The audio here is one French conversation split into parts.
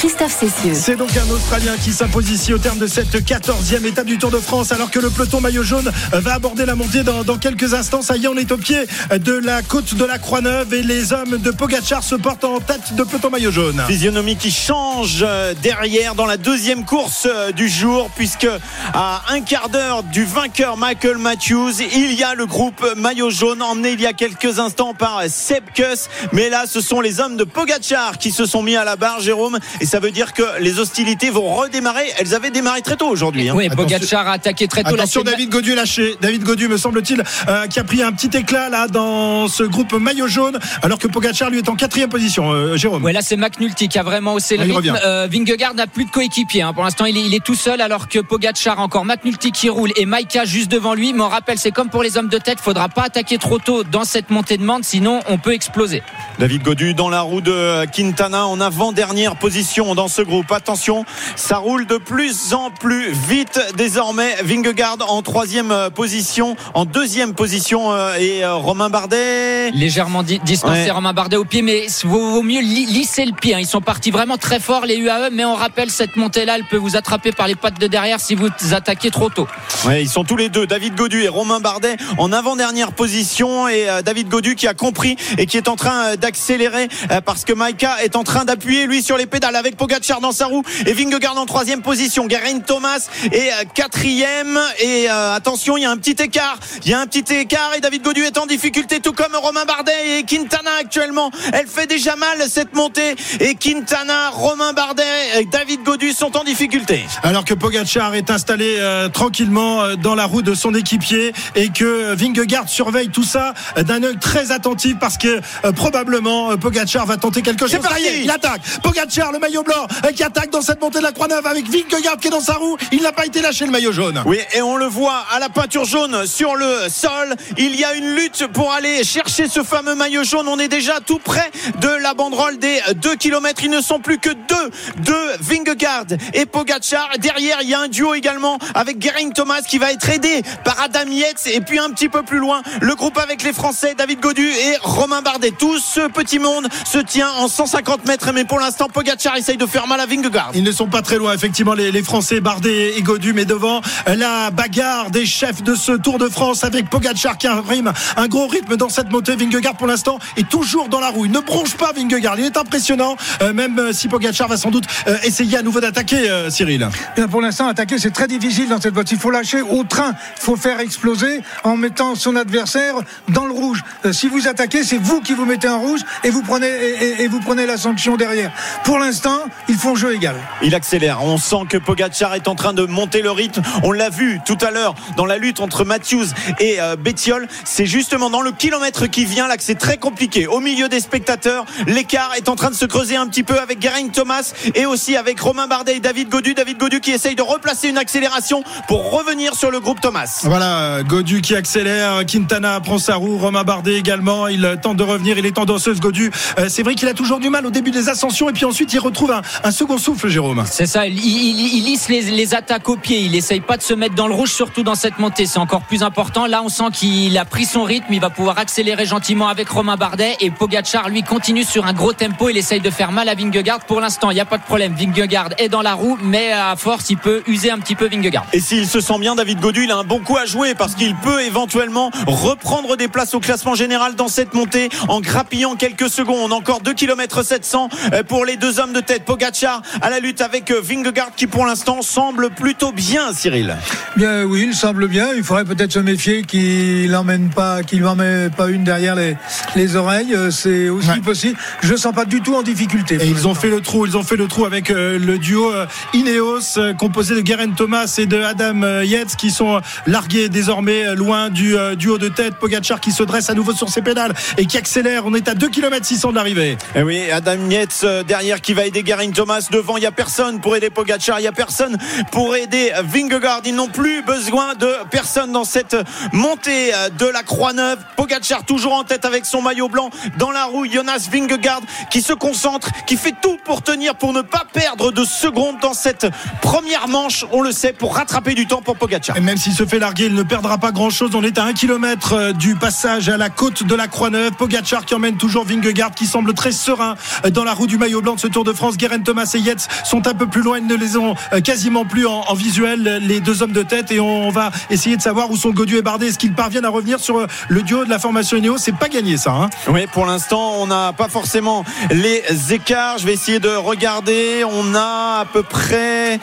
Christophe Cessieux. C'est donc un Australien qui s'impose ici au terme de cette 14e étape du Tour de France alors que le peloton maillot jaune va aborder la montée dans, dans quelques instants. Ça y est, on est au pied de la côte de la Croix-Neuve et les hommes de Pogachar se portent en tête de peloton maillot jaune. Physionomie qui change euh, derrière dans la deuxième course euh, du jour puisque à un quart d'heure du vainqueur Michael Matthews, il y a le groupe maillot jaune emmené il y a quelques instants par Seb Kuss. Mais là, ce sont les hommes de Pogachar qui se sont mis à la barre, Jérôme. Et ça veut dire que les hostilités vont redémarrer. Elles avaient démarré très tôt aujourd'hui. hein. Oui, Pogacar a attaqué très tôt. Attention, David Godu est lâché. David Godu, me semble-t-il, euh, qui a pris un petit éclat là dans ce groupe maillot jaune alors que Pogachar lui est en quatrième position. Euh, Jérôme. Ouais, là c'est McNulty qui a vraiment haussé le il rythme. revient. Euh, Vingegaard n'a plus de coéquipier. hein. Pour l'instant, il est, il est tout seul alors que Pogacar encore McNulty qui roule et Maika juste devant lui. Mais on rappelle, c'est comme pour les hommes de tête, faudra pas attaquer trop tôt dans cette montée de mande, sinon on peut exploser. David Godu dans la roue de Quintana en avant-dernière position dans ce groupe. Attention, ça roule de plus en plus vite désormais. Vingegaard en troisième position, en deuxième position euh, et euh, Romain Bardet. Légèrement di- distancé Ouais. Romain Bardet au pied, mais vaut, vaut mieux li- lisser le pied. hein. Ils sont partis vraiment très fort les UAE, mais on rappelle cette montée-là, elle peut vous attraper par les pattes de derrière si vous attaquez trop tôt. Ouais, ils sont tous les deux, David Godu et Romain Bardet, en avant-dernière position. Et euh, David Godu qui a compris et qui est en train d'accélérer parce que Maika est en train d'appuyer lui sur les pédales avec Pogacar dans sa roue et Vingegaard en troisième position. Geraint Thomas est euh, quatrième. Et euh, attention, il y a un petit écart. Il y a un petit écart et David Godu est en difficulté, tout comme Romain Bardet et Quintana actuellement. Elle fait déjà mal cette montée. Et Quintana, Romain Bardet, et David Godu sont en difficulté. Alors que Pogachar est installé euh, tranquillement dans la roue de son équipier et que Vingegaard surveille tout ça d'un œil très attentif parce que euh, probablement Pogachar va tenter quelque chose. Ça y est, il attaque. Pogachar, le maillot blanc, euh, qui attaque dans cette montée de la Croix-Neuve avec Vingegaard qui est dans sa roue. Il n'a pas été lâché le maillot jaune. Oui, et on le voit à la peinture jaune sur le sol. Il y a une lutte pour aller chercher ce fameux maillot jaune. On est déjà tout près de la banderole des 2 km. Ils ne sont plus que deux de Vingegaard et Pogachar. Derrière, il y a un duo également avec Geraint Thomas qui va être aidé par Adam Yates. Et puis un petit peu plus loin, le groupe avec les Français, David Godu et Romain Bardet. Tout ce petit monde se tient en 150 mètres. Mais pour l'instant, Pogachar essaye de faire mal à Vingegaard. Ils ne sont pas très loin, effectivement, les, les Français, Bardet et Godu, mais devant la bagarre des chefs de ce Tour de France avec Pogachar qui imprime un gros rythme dans cette montée. Vingegaard, pour l'instant, est toujours dans la roue. Il ne bronche pas Vingegaard. Il est impressionnant, euh, même euh, si Pogachar va sans doute euh, essayer à nouveau d'attaquer, euh, Cyril. Bien, pour l'instant, attaquer, c'est très difficile dans cette voiture. Il faut lâcher au train. Il faut faire exploser en mettant son adversaire dans le rouge. Euh, si vous attaquez, c'est vous qui vous mettez en rouge et vous prenez, et, et- et vous prenez la sanction derrière. Pour l'instant, ils font jeu égal. Il accélère. On sent que Pogacar est en train de monter le rythme. On l'a vu tout à l'heure dans la lutte entre Matthews et euh, Bettiol. C'est justement dans le kilomètre qui vient là que c'est très compliqué. Au milieu des spectateurs, l'écart est en train de se creuser un petit peu avec Geraint Thomas et aussi avec Romain Bardet et David Godu. David Godu qui essaye de replacer une accélération pour revenir sur le groupe Thomas. Voilà, Godu qui accélère, Quintana prend sa roue, Romain Bardet également, il tente de revenir, il est en danseuse Godu. Euh, c'est vrai qu'il a toujours du mal au début des ascensions et puis ensuite il retrouve un, un second souffle, Jérôme. C'est ça, il, il- il lisse les, les attaques au pied, il essaye pas de se mettre dans le rouge, surtout dans cette montée, c'est encore plus important. Là, on sent qu'il a pris son rythme, il va pouvoir accélérer gentiment avec Romain Bardet et Pogachar, lui, continue sur un gros tempo, il essaye de faire mal à Vingegaard. Pour l'instant, il n'y a pas de problème, Vingegaard est dans la roue, mais à force, il peut user un petit peu Vingegaard. Et s'il se sent bien, David Godu, il a un bon coup à jouer parce qu'il peut éventuellement reprendre des places au classement général dans cette montée en grappillant quelques secondes. Encore 2 km 700 euh, pour les deux hommes de tête. Pogacar à la lutte avec euh, Vingegaard qui pour l'instant semble plutôt bien, Cyril. Bien, oui, il semble bien. Il faudrait peut-être se méfier qu'il n'emmène pas, qu'il met pas une derrière les, les oreilles. Euh, C'est aussi Ouais. possible. Je ne sens pas du tout en difficulté. Et ils ont fait le trou, ils ont fait le trou avec euh, le duo Ineos composé de Geraint Thomas et de Adam Yates qui sont largués désormais loin du duo de tête. Pogachar qui se dresse à nouveau sur ses pédales et qui accélère. On est à 2 km 600 de l'arrivée. Eh oui, Adam Yates derrière qui va aider aider Garin Thomas. Devant, il n'y a personne pour aider Pogacar. Il n'y a personne pour aider Vingegaard. Ils n'ont plus besoin de personne dans cette montée de la Croix-Neuve. Pogacar toujours en tête avec son maillot blanc dans la roue. Jonas Vingegaard qui se concentre, qui fait tout pour tenir, pour ne pas perdre de secondes dans cette première manche. On le sait, pour rattraper du temps pour Pogacar. Et même s'il se fait larguer, il ne perdra pas grand chose. On est à un kilomètre du passage à la côte de la Croix-Neuve. Pogacar qui emmène toujours Vingegaard qui semble très serein dans la roue du maillot blanc de ce Tour de France. Guerin Thomas et Yates sont un peu plus loin. Ils ne les ont quasiment plus en, visuel, les deux hommes de tête. Et on va essayer de savoir où sont Godu et Bardet. Est-ce qu'ils parviennent à revenir sur le duo de la formation Ineos? C'est pas gagné ça. Hein oui, pour l'instant, on n'a pas forcément les écarts. Je vais essayer de regarder. On a à peu près.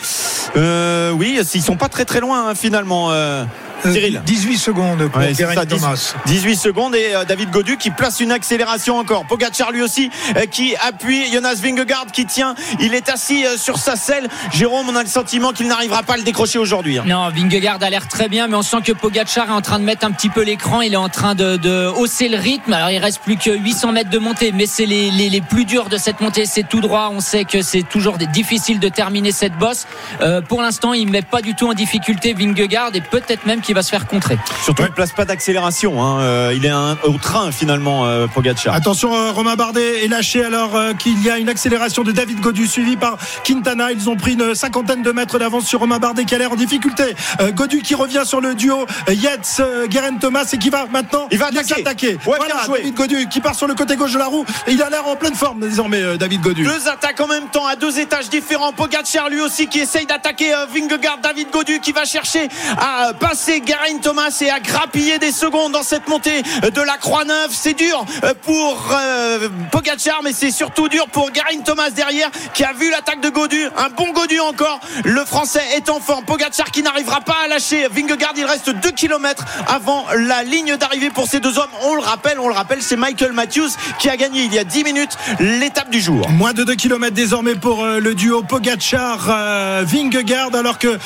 Euh, oui, ils sont pas très très loin hein, finalement. Euh... Cyril. 18 secondes pour Ouais, ça, 10 Thomas. 18 secondes et euh, David Godu qui place une accélération encore. Pogacar lui aussi euh, qui appuie Jonas Vingegaard qui tient. Il est assis euh, sur sa selle. Jérôme, on a le sentiment qu'il n'arrivera pas à le décrocher aujourd'hui. hein. Non, Vingegaard a l'air très bien, mais on sent que Pogacar est en train de mettre un petit peu l'écran. Il est en train de, de hausser le rythme. Alors il reste plus que 800 mètres de montée, mais c'est les, les, les plus durs de cette montée. C'est tout droit. On sait que c'est toujours difficile de terminer cette bosse. Euh, pour l'instant, il ne met pas du tout en difficulté Vingegaard et peut-être même qu'il va se faire contrer. Surtout, il ne place pas d'accélération. hein. Euh, il est un- au train finalement, euh, Pogacar. Attention, euh, Romain Bardet est lâché alors euh, qu'il y a une accélération de David Godu suivi par Quintana. Ils ont pris une cinquantaine de mètres d'avance sur Romain Bardet qui a l'air en difficulté. Euh, Godu qui revient sur le duo Yates, euh, Guerin Thomas et qui va maintenant Il va attaquer. attaquer. Ouais, voilà, bien. David Godu qui part sur le côté gauche de la roue. Et il a l'air en pleine forme désormais, euh, David Godu. Deux attaques en même temps à deux étages différents. Pogacar lui aussi qui essaye d'attaquer euh, Vingegaard. David Godu qui va chercher à euh, Garin Thomas et à grappiller des secondes dans cette montée de la Croix-Neuve. C'est dur euh, pour euh, Pogacar, mais c'est surtout dur pour Garin Thomas derrière qui a vu l'attaque de Godu. Un bon Godu encore. Le Français est en forme. Pogacar qui n'arrivera pas à lâcher Vingegaard. Il reste 2 km avant la ligne d'arrivée pour ces deux hommes. On le rappelle, on le rappelle, c'est Michael Matthews qui a gagné il y a 10 minutes l'étape du jour. Moins de 2 km désormais pour euh, le duo Pogachar euh, alors que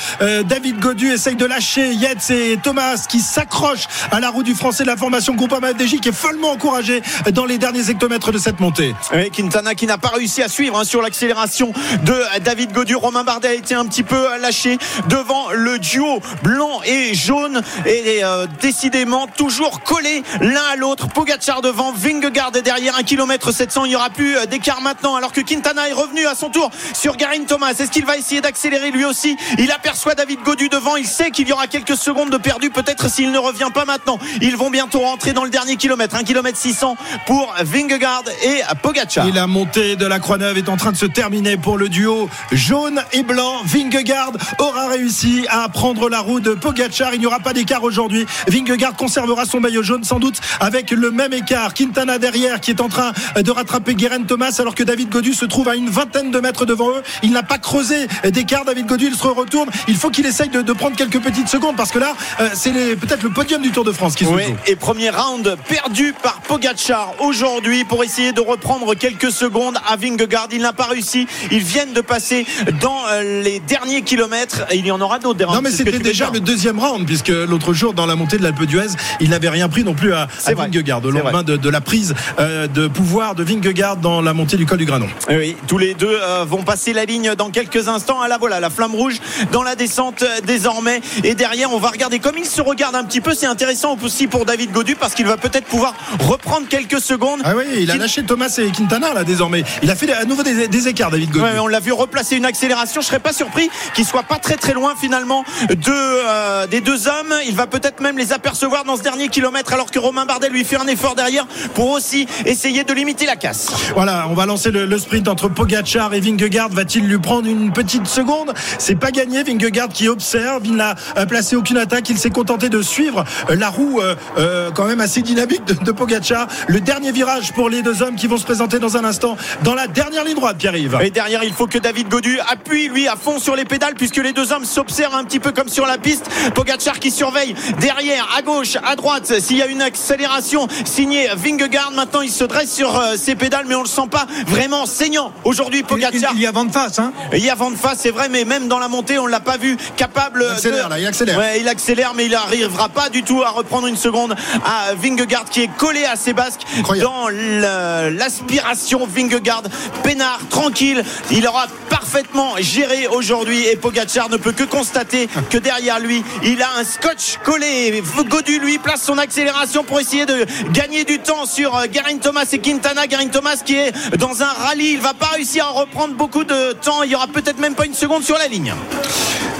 David Godu essaye de lâcher Yates Thomas qui s'accrochent à la roue du français de la formation Groupama FDJ qui est follement encouragé dans les derniers hectomètres de cette montée. Oui, Quintana qui n'a pas réussi à suivre hein, sur l'accélération de David Godu. Romain Bardet a été un petit peu lâché devant le duo blanc et jaune et euh, décidément toujours collés l'un à l'autre. Pogacar devant, Vingegaard est derrière 1 km 700. Il n'y aura plus euh, d'écart maintenant alors que Quintana est revenu à son tour sur Garin Thomas. Est-ce qu'il va essayer d'accélérer lui aussi? Il aperçoit David Godu devant. Il sait qu'il y aura quelques secondes de perdu peut-être s'il ne revient pas maintenant. Ils vont bientôt rentrer dans le dernier kilomètre. 1 km 600 pour Vingegaard et Pogacar. Et la montée de la Croix-Neuve est en train de se terminer pour le duo jaune et blanc. Vingegaard aura réussi à prendre la roue de Pogachar. Il n'y aura pas d'écart aujourd'hui. Vingegaard conservera son maillot jaune sans doute avec le même écart. Quintana derrière qui est en train de rattraper Guerin Thomas alors que David Godu se trouve à une vingtaine de mètres devant eux. Il n'a pas creusé d'écart. David Godu, il se retourne. Il faut qu'il essaye de prendre quelques petites secondes parce que là, euh, c'est peut-être le podium du Tour de France qui se Oui, joue. et premier round perdu par Pogacar aujourd'hui pour essayer de reprendre quelques secondes à Vingegaard. Il n'a pas réussi. Ils viennent de passer dans euh, les derniers kilomètres. Et il y en aura d'autres. Non mais c'était déjà le deuxième round puisque l'autre jour dans la montée de l'Alpe d'Huez il n'avait rien pris non plus à. Vingegaard au C'est lendemain de, de la prise euh, de pouvoir de Vingegaard dans la montée du col du Granon. Oui, tous les deux euh, vont passer la ligne dans quelques instants. Ah là voilà, la flamme rouge dans la descente désormais. Et derrière, on va regarder comme il se regarde un petit peu. C'est intéressant aussi pour David Godu parce qu'il va peut-être pouvoir reprendre quelques secondes. Ah oui, il a lâché Thomas et Quintana là désormais. Il a fait à nouveau des, des écarts David Godu. Ouais, on l'a vu replacer une accélération. Je serais pas surpris qu'il soit pas très très loin finalement de euh, des deux hommes. Il va peut-être même les apercevoir dans ce dernier kilomètre alors que Romain Bardet lui fait un effort derrière pour aussi essayer de limiter la casse. Voilà, on va lancer le, le sprint entre Pogachar et Vingegaard. Va-t-il lui prendre une petite seconde? C'est pas gagné. Vingegaard qui observe, il n'a euh, placé aucune attaque. Il s'est contenté de suivre euh, la roue euh, euh, quand même assez dynamique de, de Pogacar. Le dernier virage pour les deux hommes qui vont se présenter dans un instant dans la dernière ligne droite, Pierre-Yves. Et derrière, il faut que David Godu appuie lui à fond sur les pédales puisque les deux hommes s'observent un petit peu comme sur la piste. Pogacar qui surveille derrière, à gauche, à droite. S'il y a une accélération signée Vingegaard, maintenant il se dresse sur ses pédales, mais on le sent pas vraiment saignant aujourd'hui Pogacar. il y a vent de face. Hein. Il y a vent de face, c'est vrai, mais même dans la montée, on l'a pas vu capable. Il accélère, de... là, il accélère. Ouais, il accélère. Accélère, mais il n'arrivera pas du tout à reprendre une seconde à Vingegaard qui est collé à ses basques Incroyable. dans l'aspiration Vingegaard. Pénard, tranquille, il aura parfaitement géré aujourd'hui et Pogacar ne peut que constater que derrière lui, il a un scotch collé. Godu lui place son accélération pour essayer de gagner du temps sur euh, Geraint Thomas et Quintana. Geraint Thomas qui est dans un rallye, il va pas réussir à reprendre beaucoup de temps. Il y aura peut-être même pas une seconde sur la ligne.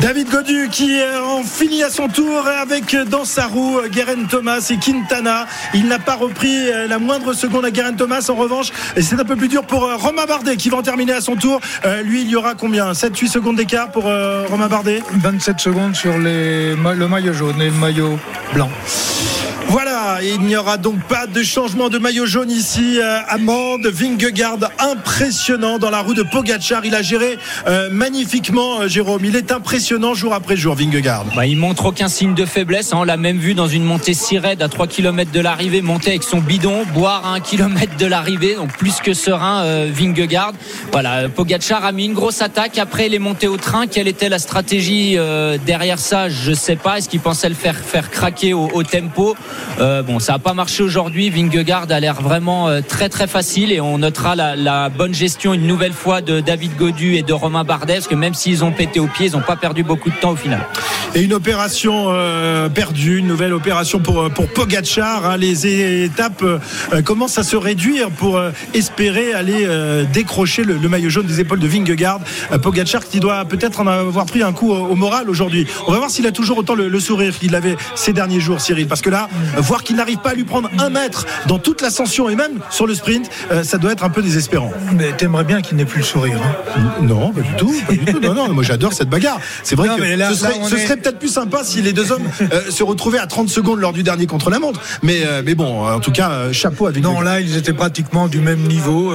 David Godu qui en finit à son tour avec euh, dans sa roue euh, Guerin Thomas et Quintana. Il n'a pas repris euh, la moindre seconde à Guerin Thomas. En revanche, et c'est un peu plus dur pour Romain Bardet qui va en terminer à son tour. Lui, il y aura combien? 7-8 secondes d'écart pour Romain Bardet? 27 secondes sur les, le maillot jaune et le maillot blanc. Voilà, il n'y aura donc pas de changement de maillot jaune ici. Euh, Amande, Vingegaard, impressionnant dans la roue de Pogachar. Il a géré euh, magnifiquement, euh, Jérôme. Il est impressionnant jour après jour, Vingegaard. Bah, il montre aucun signe de faiblesse. hein. On l'a même vu dans une montée si raide à 3 km de l'arrivée, monter avec son bidon, boire à 1 km de l'arrivée, donc plus que serein euh, Vingegaard. Voilà, Pogacar a mis une grosse attaque après les montées au train. Quelle était la stratégie derrière ça? Je sais pas. Est-ce qu'il pensait le faire craquer au, tempo? Bon, ça n'a pas marché aujourd'hui. Vingegaard a l'air vraiment euh, très très facile et on notera la, bonne gestion une nouvelle fois de David Godu et de Romain Bardet, parce que même s'ils ont pété au pied, ils n'ont pas perdu beaucoup de temps au final. Et une opération euh, perdue, une nouvelle opération pour, pour Pogacar. hein. Les étapes euh, commencent à se réduire pour euh, espérer aller euh, décrocher le, maillot jaune des épaules de Vingegaard. Euh, Pogacar qui doit peut-être en avoir pris un coup au, moral aujourd'hui. On va voir s'il a toujours autant le, le sourire qu'il avait ces derniers jours, Cyril. Parce que là, euh, qu'il n'arrive pas à lui prendre un mètre dans toute l'ascension et même sur le sprint, euh, ça doit être un peu désespérant. Mais t'aimerais bien qu'il n'ait plus le sourire. hein. Non, pas du tout. Pas du tout. Non, non, moi j'adore cette bagarre. C'est vrai Non, que là- ce serait, est- peut-être plus sympa si les deux hommes euh, se retrouvaient à 30 secondes lors du dernier contre la montre. Mais, euh, mais bon, en tout cas, chapeau avec Non, là, ils étaient pratiquement du même niveau.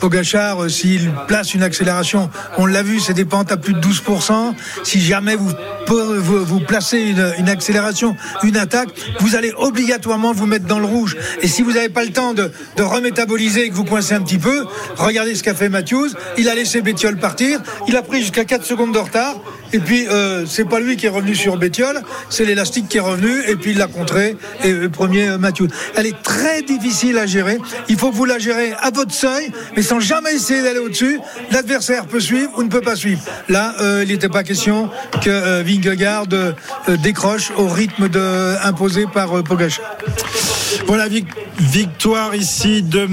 Pogachar, s'il place une accélération, on l'a vu, c'est des pentes à plus de 12%. Si jamais vous, vous, vous placez une, une accélération, une attaque, vous allez obligatoirement vous mettre dans le rouge. Et si vous n'avez pas le temps de, remétaboliser et que vous coincez un petit peu, regardez ce qu'a fait Matthews. Il a laissé Bétiol partir. Il a pris jusqu'à 4 secondes de retard. Et puis, euh, c'est pas lui qui est revenu sur Bétiol, c'est l'élastique qui est revenu. Et puis, il l'a contré. Et euh, premier, euh, Matthews. Elle est très difficile à gérer. Il faut que vous la gérez à votre seuil, mais sans jamais essayer d'aller au-dessus. L'adversaire peut suivre ou ne peut pas suivre. Là, euh, il n'était pas question que euh, Vingegaard euh, décroche au rythme imposé par Pogacar. Voilà, vic- victoire ici de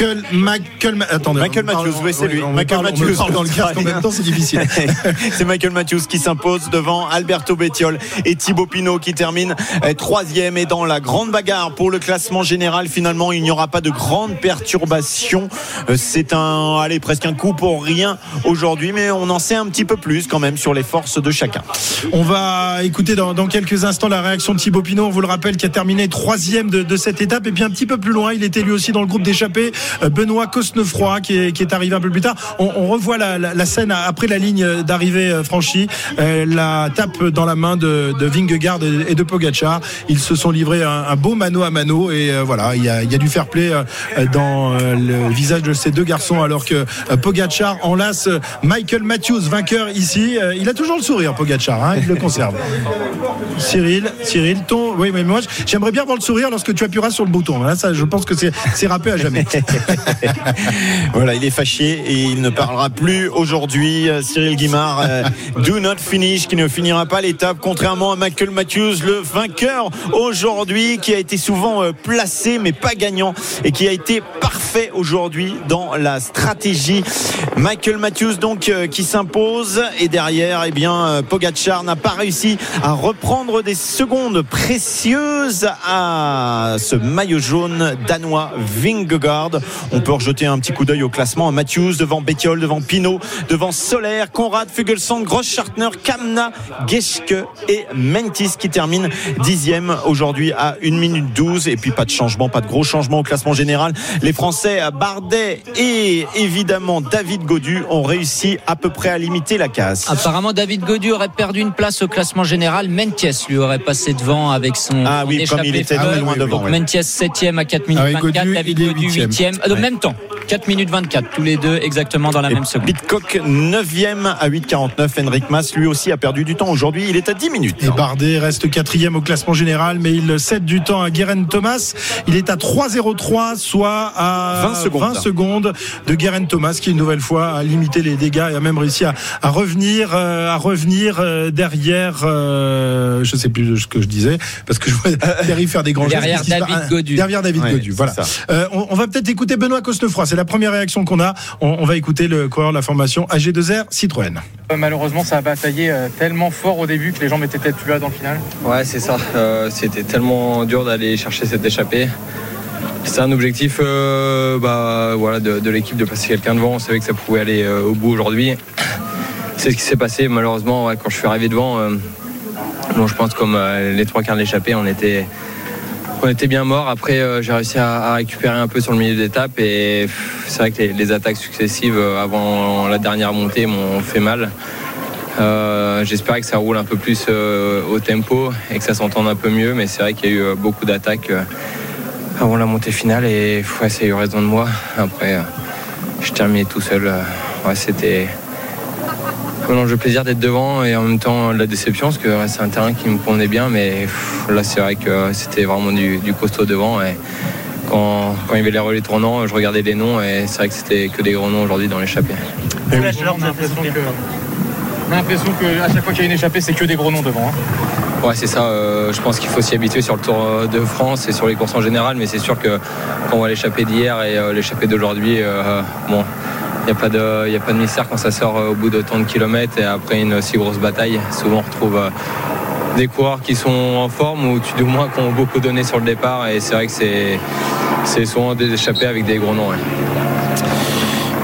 Michael. Michael. Attendez, Michael Matthews, oui, c'est lui. on Michael parle- Matthews. dans le casque en même temps, c'est difficile. C'est Michael Matthews qui s'impose devant Alberto Bettiol et Thibaut Pinot qui termine euh, troisième et dans la grande bagarre pour le classement général. Finalement, il n'y aura pas de grande perturbation. Euh, C'est un, allez, presque un coup pour rien aujourd'hui, mais on en sait un petit peu plus quand même sur les forces de chacun. On va écouter dans, dans quelques instants la réaction de Thibaut Pinot, on vous le rappelle, qui a terminé troisième de, de cette étape. Et puis un petit peu plus loin, il était lui aussi dans le groupe d'échappés, euh, Benoît Cosnefroy, qui est, qui est arrivé un peu plus tard. On, on revoit la, la- la scène après la ligne d'arrivée euh, franchie, euh, la tape dans la main de, de Vingegaard et, de Pogacar. Ils se sont livrés un, un beau mano à mano et euh, voilà, il y, a, il y a du fair play euh, dans euh, le visage de ces deux garçons alors que euh, Pogacar enlace euh, Michael Matthews, vainqueur ici. Euh, il a toujours le sourire, Pogacar, hein, il le conserve. Cyril, Cyril, ton. Oui, mais moi, j'aimerais bien voir le sourire lorsque tu appuieras sur le bouton. Là, ça, je pense que c'est c'est râpé à jamais. Voilà, il est fâché et il ne parlera plus aujourd'hui. Cyril Guimard, euh, do not finish, qui ne finira pas l'étape, contrairement à Michael Matthews, le vainqueur aujourd'hui, qui a été souvent euh, placé mais pas gagnant et qui a été parfait aujourd'hui dans la stratégie. Michael Matthews donc euh, qui s'impose et derrière, eh bien, Pogacar n'a pas réussi à reprendre des secondes précieuses à ce maillot jaune danois Vingegaard. On peut rejeter un petit coup d'œil au classement. Matthews devant Bettiol, devant Pinot, devant Soler, Conrad, Fugelsang, Gross-Schartner, Kamna, Geschke et Mentis qui termine dixième aujourd'hui à 1 minute 12. Et puis pas de changement, pas de gros changement au classement général. Les Français, Bardet et évidemment David Godu ont réussi à peu près à limiter la casse. Apparemment, David Godu aurait perdu une place au classement général. Mentiès lui aurait passé devant avec son. Ah son oui, comme il était folle. loin devant. Mentiès 7 à 4 minutes Ah oui, 24, Gaudu, David Godu huitième. 8 e même temps. 4 minutes 24, tous les deux exactement dans la même seconde. Pitcock 9e à 8,49. Henrik Mas, lui aussi, a perdu du temps aujourd'hui. Il est à 10 minutes. Et Bardet reste quatrième au classement général, mais il cède du temps à Guérin Thomas. Il est à 3,03, soit à 20 secondes. 20 secondes de Guérin Thomas, qui une nouvelle fois a limité les dégâts et a même réussi à, à revenir, euh, à revenir euh, derrière. euh, je sais plus ce que je disais, parce que je vois Thierry faire des grands gestes. Derrière David passe Godu. Derrière David Ouais, Godu. Voilà. Euh, on, on va peut-être écouter Benoît Cosnefroy. C'est la première réaction qu'on a. On, on va écouter le coureur de la formation AG2R Citroën. Euh, Malheureusement, ça a bataillé euh, tellement fort au début que les jambes étaient peut-être plus là dans le final. Ouais, c'est ça. Euh, C'était tellement dur d'aller chercher cette échappée. C'était un objectif euh, bah, voilà, de, de l'équipe de passer quelqu'un devant. On savait que ça pouvait aller euh, au bout aujourd'hui. C'est ce qui s'est passé. Malheureusement, ouais, quand je suis arrivé devant, euh, bon, je pense comme euh, les trois quarts de l'échappée, on était, on était bien mort. Après, euh, j'ai réussi à, récupérer un peu sur le milieu d'étape. Et c'est vrai que les, attaques successives euh, avant la dernière montée m'ont fait mal. Euh, J'espérais que ça roule un peu plus au tempo et que ça s'entende un peu mieux, mais c'est vrai qu'il y a eu beaucoup d'attaques avant la montée finale et ça a eu raison de moi. Après, je terminais tout seul. ouais, C'était de plaisir d'être devant et en même temps la déception parce que ouais, c'est un terrain qui me convenait bien, mais pff, là c'est vrai que c'était vraiment du, du costaud devant. Et, quand, quand il y avait les relais tournants, je regardais les noms et c'est vrai que c'était que des gros noms aujourd'hui dans l'échappée. on a l'impression que, on a l'impression que à chaque fois qu'il y a une échappée, c'est que des gros noms devant. hein. Ouais, c'est ça. euh, je pense qu'il faut s'y habituer sur le Tour de France et sur les courses en général. Mais c'est sûr que quand on voit l'échappée d'hier et euh, l'échappée d'aujourd'hui, euh, bon, il n'y a, pas de- a pas de mystère quand ça sort euh, au bout de tant de kilomètres et après une si grosse bataille. Souvent, on retrouve euh, des coureurs qui sont en forme ou du moins qui ont beaucoup donné sur le départ. Et c'est vrai que c'est souvent des échappées avec des gros noms.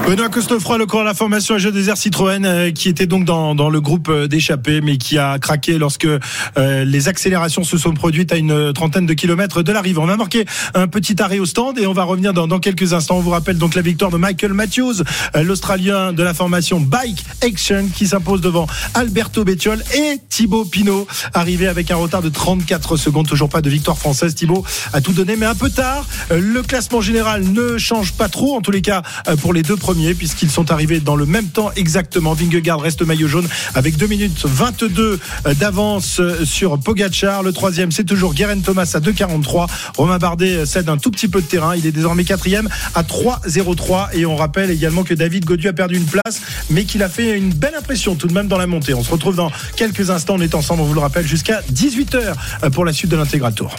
Benoît Costefroy, le coureur de la formation AG2R Citroën, euh, qui était donc dans, dans le groupe euh, d'échappés, mais qui a craqué lorsque euh, les accélérations se sont produites à une trentaine de kilomètres de l'arrivée. On a marqué un petit arrêt au stand et on va revenir dans, dans quelques instants. On vous rappelle donc la victoire de Michael Matthews, euh, l'Australien de la formation Bike Action, qui s'impose devant Alberto Bettiol et Thibaut Pinot, arrivé avec un retard de 34 secondes. Toujours pas de victoire française. Thibaut a tout donné, mais un peu tard. Le classement général ne change pas trop, en tous les cas pour les deux premiers, puisqu'ils sont arrivés dans le même temps exactement. Vingegaard reste maillot jaune avec 2 minutes 22 d'avance sur Pogachar. Le troisième, c'est toujours Guerin Thomas à 2,43. Romain Bardet cède un tout petit peu de terrain. Il est désormais quatrième à 3,03. Et on rappelle également que David Godu a perdu une place, mais qu'il a fait une belle impression tout de même dans la montée. On se retrouve dans quelques instants. On est ensemble, on vous le rappelle, jusqu'à 18h pour la suite de l'intégral tour.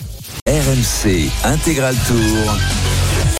RMC Intégral Tour.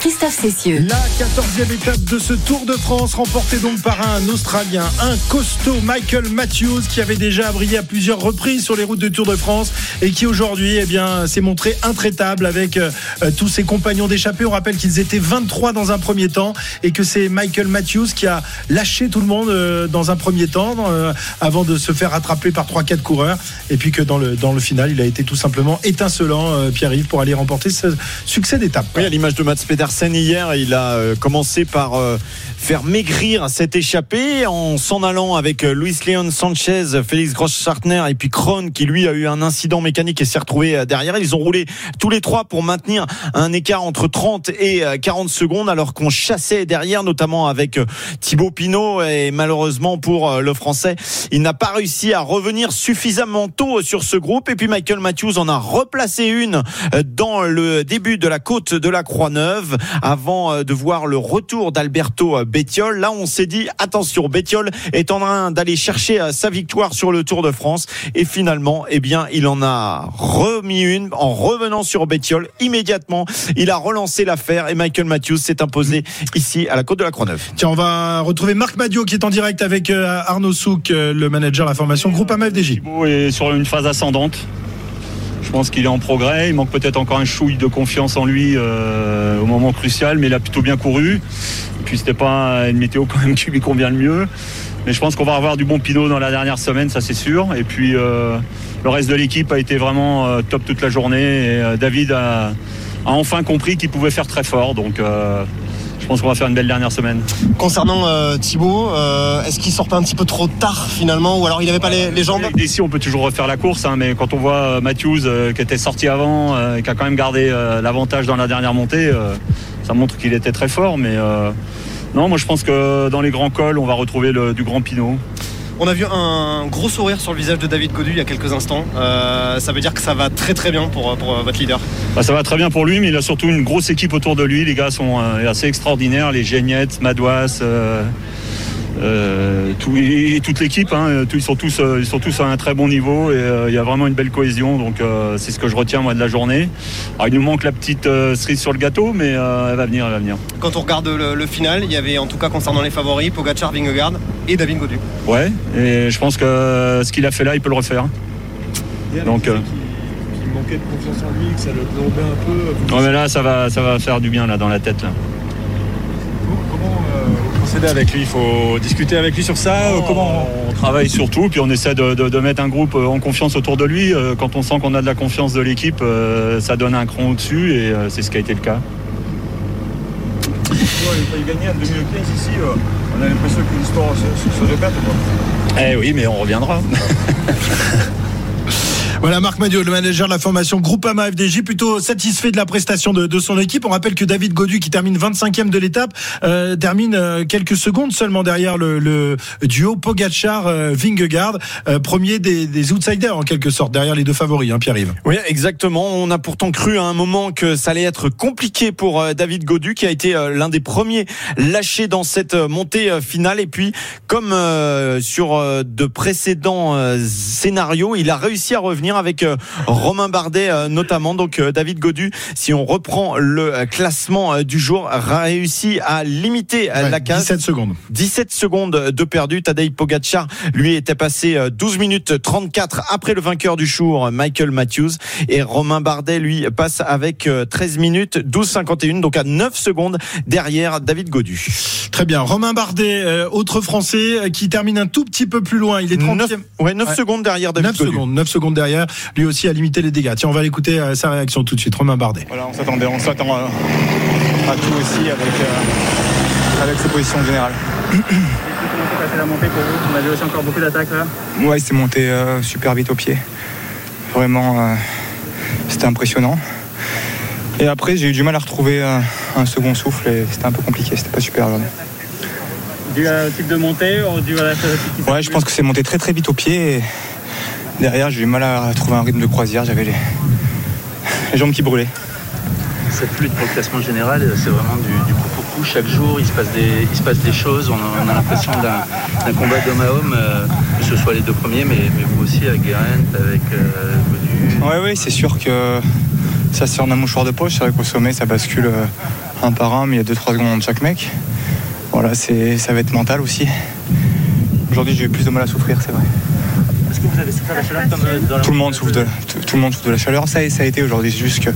Christophe Cessieux. La 14e étape de ce Tour de France, remportée donc par un Australien, un costaud Michael Matthews, qui avait déjà brillé à plusieurs reprises sur les routes de Tour de France et qui aujourd'hui eh bien, s'est montré intraitable avec euh, tous ses compagnons d'échappée. On rappelle qu'ils étaient 23 dans un premier temps et que c'est Michael Matthews qui a lâché tout le monde euh, dans un premier temps euh, avant de se faire rattraper par 3-4 coureurs. Et puis que dans le, dans le final, il a été tout simplement étincelant, euh, Pierre-Yves, pour aller remporter ce succès d'étape. Oui, à l'image de Mats Pedersen hier, il a euh, commencé par euh, faire maigrir cette échappée en s'en allant avec euh, Luis Leon Sanchez, Félix Gross-Schartner et puis Krohn qui lui a eu un incident mécanique et s'est retrouvé derrière. Ils ont roulé tous les trois pour maintenir un écart entre 30 et euh, 40 secondes alors qu'on chassait derrière, notamment avec Thibaut Pinot. Et malheureusement pour le Français, il n'a pas réussi à revenir suffisamment tôt sur ce groupe. Et puis Michael Matthews en a replacé une dans le début de la côte de la Croix-Neuve avant euh, de voir le retour d'Alberto euh, Bettiol. Là, on s'est dit attention, Bettiol est en train d'aller chercher euh, sa victoire sur le Tour de France et finalement, eh bien, il en a remis une en revenant sur Bettiol immédiatement. Il a relancé l'affaire et Michael Matthews s'est imposé ici à la côte de la Croix-Neuve. Tiens, on va retrouver Marc Madio qui est en direct avec Arnaud Souk, le manager de la formation Groupe AMFDJ. Est sur une phase ascendante. Je pense qu'il est en progrès. Il manque peut-être encore un chouille de confiance en lui euh, au moment crucial, mais il a plutôt bien couru. Et puis c'était pas une météo quand même qui lui convient le mieux. Mais je pense qu'on va avoir du bon Pinot dans la dernière semaine, ça c'est sûr. Et puis euh, le reste de l'équipe a été vraiment euh, top toute la journée. Et David a, a enfin compris qu'il pouvait faire très fort. Donc je pense qu'on va faire une belle dernière semaine. Concernant euh, Thibaut, euh, est-ce qu'il sort pas un petit peu trop tard finalement ou alors il n'avait pas les, les jambes Ici, on peut toujours refaire la course, hein, mais quand on voit euh, Matthews euh, qui était sorti avant, euh, qui a quand même gardé l'avantage dans la dernière montée, ça montre qu'il était très fort. Mais non, moi je pense que dans les grands cols, on va retrouver le, du grand Pinot. On a vu un gros sourire sur le visage de David Godu il y a quelques instants. Euh, ça veut dire que ça va très très bien pour, pour votre leader. Bah, ça va très bien pour lui, mais il a surtout une grosse équipe autour de lui. Les gars sont euh, assez extraordinaires, les Géniettes, Madouas. Euh, euh, tout, et toute l'équipe, hein, ils, sont tous, euh, ils sont tous à un très bon niveau et euh, il y a vraiment une belle cohésion. Donc euh, c'est ce que je retiens moi de la journée. Alors, il nous manque la petite euh, cerise sur le gâteau, mais euh, elle va venir, elle va venir. Quand on regarde le, le final, il y avait en tout cas concernant les favoris, Pogacar, Vingegaard et David Godu. Ouais, et je pense que ce qu'il a fait là, il peut le refaire. Donc, euh, Il manquait de confiance en lui, que ça le plombait un peu. ouais, mais là, ça va, ça va faire du bien là dans la tête. Là. Avec lui Il faut discuter avec lui sur ça euh, Comment On travaille surtout, puis on essaie de, de- de mettre un groupe euh, en confiance autour de lui. Euh, Quand on sent qu'on a de la confiance de l'équipe, ça donne un cran au-dessus et c'est ce qui a été le cas. Il gagner un demi-15 ici On a l'impression que l'histoire se, se- se répète. quoi. Eh oui, mais on reviendra. Voilà Marc Madiot, le manager de la formation Groupama FDJ, plutôt satisfait de la prestation de, de son équipe. On rappelle que David Godu, qui termine 25e de l'étape, euh, termine euh, quelques secondes seulement derrière le, le duo Pogachar-Vingegaard, euh, premier des, des outsiders en quelque sorte, derrière les deux favoris, hein, Pierre-Yves. Oui, exactement. On a pourtant cru à un moment que ça allait être compliqué pour euh, David Godu, qui a été euh, l'un des premiers lâchés dans cette euh, montée euh, finale. Et puis, comme euh, sur euh, de précédents euh, scénarios, il a réussi à revenir avec euh, Romain Bardet euh, notamment. Donc, euh, David Godu, si on reprend le classement du jour, a réussi à limiter Ouais, la casse. 17 secondes. 17 secondes de perdu. Tadej Pogacar, lui, était passé euh, 12 minutes 34 après le vainqueur du jour, Michael Matthews. Et Romain Bardet, lui, passe avec euh, 13 minutes 12,51, donc à 9 secondes derrière David Godu. Très bien. Romain Bardet, autre Français, qui termine un tout petit peu plus loin. Il est 30e. 9, ouais, 9 Ouais. secondes derrière David 9 Godu. secondes, 9 secondes derrière, lui aussi a limité les dégâts. Tiens, on va l'écouter euh, sa réaction tout de suite. Romain Bardet. Voilà, on s'attendait, on s'attend à, à tout aussi avec, euh, avec ces positions générales. Comment s'est passée la montée pour vous On avait aussi encore beaucoup d'attaques là. Ouais, c'est monté euh, super vite au pied. Vraiment, euh, c'était impressionnant. Et après, j'ai eu du mal à retrouver euh, un second souffle et c'était un peu compliqué, c'était pas super aujourd'hui. Dû au type de montée ou dû à la Ouais, je pense que c'est monté très très vite au pied et derrière, j'ai eu mal à trouver un rythme de croisière, j'avais les, les jambes qui brûlaient. Cette lutte pour le classement général, c'est vraiment du, du coup pour coup. Chaque jour, il se passe des, il se passe des choses. On a, on a l'impression d'un combat d'homme à homme, euh, que ce soit les deux premiers, mais, mais vous aussi avec Guérin, avec euh. Ouais, ouais, c'est sûr que ça sort d'un mouchoir de poche. C'est vrai qu'au sommet, ça bascule euh, un par un, mais il y a 2-3 secondes entre chaque mec. Voilà, c'est, ça va être mental aussi. Aujourd'hui, j'ai eu plus de mal à souffrir, c'est vrai. Est-ce que vous avez souffert la chaleur comme euh, dans la Tout le monde souffre de, tout, tout le monde souffre de la chaleur. Ça, ça a été aujourd'hui. C'est juste que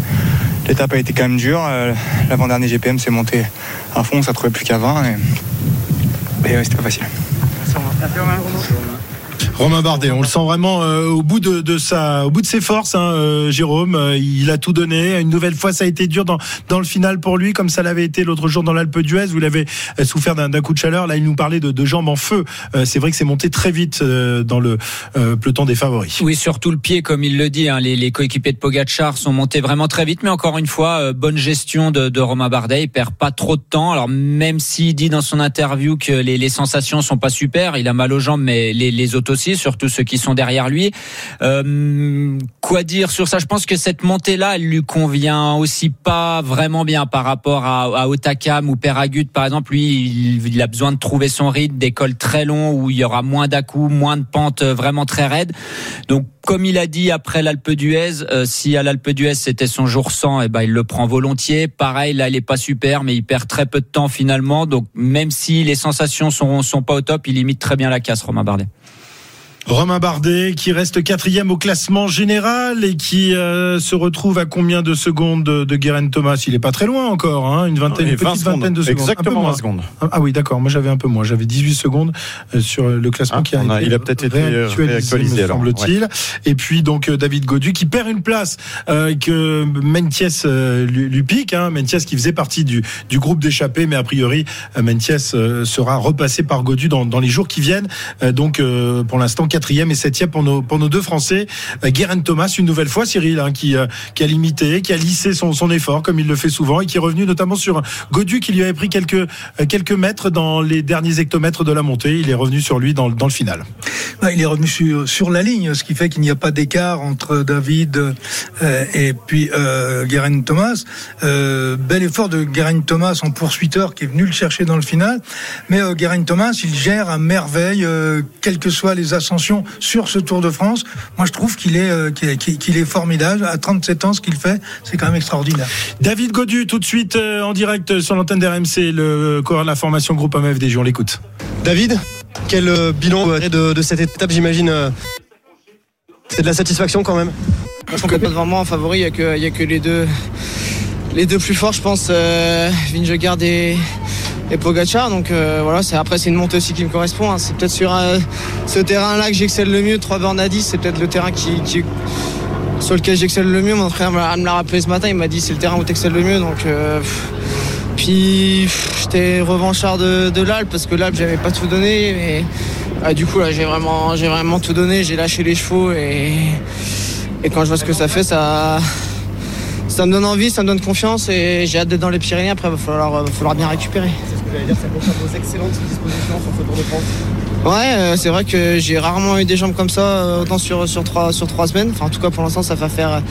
l'étape a été quand même dure. Euh, L'avant-dernier GPM s'est monté à fond, ça trouvait plus qu'à 20. Et, et ouais, c'était pas facile. Romain Bardet, on le sent vraiment euh, au bout de, de sa, au bout de ses forces, hein, euh, Jérôme. Euh, il a tout donné. Une nouvelle fois, ça a été dur dans dans le final pour lui, comme ça l'avait été l'autre jour dans l'Alpe d'Huez où il avait euh, souffert d'un coup de chaleur. Là, il nous parlait de, de jambes en feu. Euh, c'est vrai que c'est monté très vite euh, dans le peloton des favoris. Oui, surtout le pied, comme il le dit. hein, les, les coéquipiers de Pogachar sont montés vraiment très vite, mais encore une fois, bonne gestion de, de Romain Bardet. Il perd pas trop de temps. Alors même s'il dit dans son interview que les, les sensations sont pas super, il a mal aux jambes, mais les, les autres aussi, surtout ceux qui sont derrière lui. Euh, quoi dire sur ça? Je pense que cette montée-là, elle lui convient aussi pas vraiment bien par rapport à, à Otakam ou Peragut, par exemple. Lui, il, a besoin de trouver son rythme, des cols très longs où il y aura moins d'à moins de pentes euh, vraiment très raides. Donc, comme il a dit après l'Alpe d'Huez, euh, si à l'Alpe d'Huez c'était son jour 100, eh ben il le prend volontiers. Pareil, là il est pas super, mais il perd très peu de temps finalement. Donc même si les sensations sont sont pas au top, il limite très bien la casse, Romain Bardet. Romain Bardet qui reste quatrième au classement général et qui euh, se retrouve à combien de secondes de, de Guérin Thomas? Il est pas très loin encore, hein, une vingtaine, une 20 petite secondes. vingtaine de secondes. Exactement Un peu moins. 20 secondes. Ah, ah oui, d'accord. Moi, j'avais un peu moins. J'avais 18 secondes euh, sur le classement Ah, qui a a- été il a peut-être été réactualisé, me alors, semble-t-il. Et puis donc euh, David Godu qui perd une place euh, que Mentiès euh, lui, lui pique. Hein. Mentiès qui faisait partie du, du groupe d'échappés, mais a priori euh, Mentiès euh, sera repassé par Godu dans, dans les jours qui viennent. Euh, donc euh, pour l'instant quatrième et septième pour nos, pour nos deux Français. Euh, Guérin Thomas, une nouvelle fois, Cyril, hein, qui, euh, qui a limité, qui a lissé son, son effort, comme il le fait souvent, et qui est revenu notamment sur Godu, qui lui avait pris quelques, euh, quelques mètres dans les derniers hectomètres de la montée. Il est revenu sur lui dans, dans le final. Il est revenu sur, sur la ligne, ce qui fait qu'il n'y a pas d'écart entre David et puis euh, Guérin Thomas. Euh, bel effort de Guérin Thomas en poursuiteur qui est venu le chercher dans le final. Mais euh, Guérin Thomas, il gère à merveille, quelles que soient les ascensions sur ce Tour de France. Moi, je trouve qu'il est, euh, qu'il est, qu'il est formidable. À 37 ans, ce qu'il fait, c'est quand même extraordinaire. David Godu, tout de suite euh, en direct sur l'antenne d'RMC, le coureur de la formation groupe AMFDJ. On l'écoute. David, quel euh, bilan de, de cette étape, j'imagine euh, C'est de la satisfaction quand même? Parce que devant moi en favori, il n'y a, a que les deux, les deux plus forts, je pense, euh, Vingegaard et, et Pogacar. Donc euh, voilà, c'est, après c'est une montée aussi qui me correspond. hein. C'est peut-être sur euh, ce terrain-là que j'excelle le mieux, 3 bornes à 10, c'est peut-être le terrain sur lequel j'excelle le mieux. Mon entraîneur me l'a- rappelé ce matin, il m'a dit c'est le terrain où tu excelles le mieux. Donc, euh, puis j'étais revanchard de, de l'Alpe parce que l'Alpe j'avais pas tout donné. Mais ah, du coup là j'ai vraiment, j'ai vraiment tout donné, j'ai lâché les chevaux et, quand je vois ce que ça fait, ça, ça me donne envie, ça me donne confiance et j'ai hâte d'être dans les Pyrénées. Après, il va falloir bien récupérer. Excellentes dispositions de. Ouais, euh, c'est vrai que j'ai rarement eu des jambes comme ça, euh, autant sur, sur, trois, sur trois semaines. Enfin, en tout cas, pour l'instant, ça va faire.